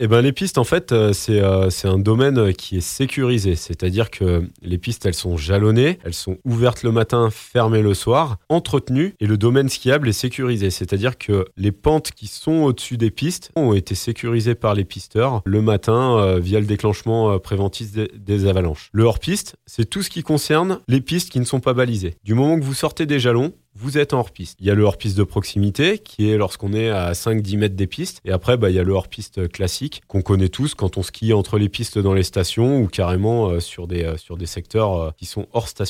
Eh ben les pistes en fait euh, c'est euh, c'est un domaine qui est sécurisé, c'est-à-dire que les pistes sont jalonnées, elles sont ouvertes le matin, fermées le soir, entretenues et le domaine skiable est sécurisé, c'est-à-dire que les pentes qui sont au-dessus des pistes ont été sécurisées par les pisteurs le matin euh, via le déclenchement préventif des avalanches. Le hors-piste, c'est tout ce qui concerne les pistes qui ne sont pas balisées. Du moment que vous sortez des jalons, vous êtes en hors-piste. Il y a le hors-piste de proximité, qui est lorsqu'on est à 5-10 mètres des pistes. Et après, bah, il y a le hors-piste classique, qu'on connaît tous quand on skie entre les pistes dans les stations ou carrément euh, sur, des, euh, sur des secteurs euh, qui sont hors station.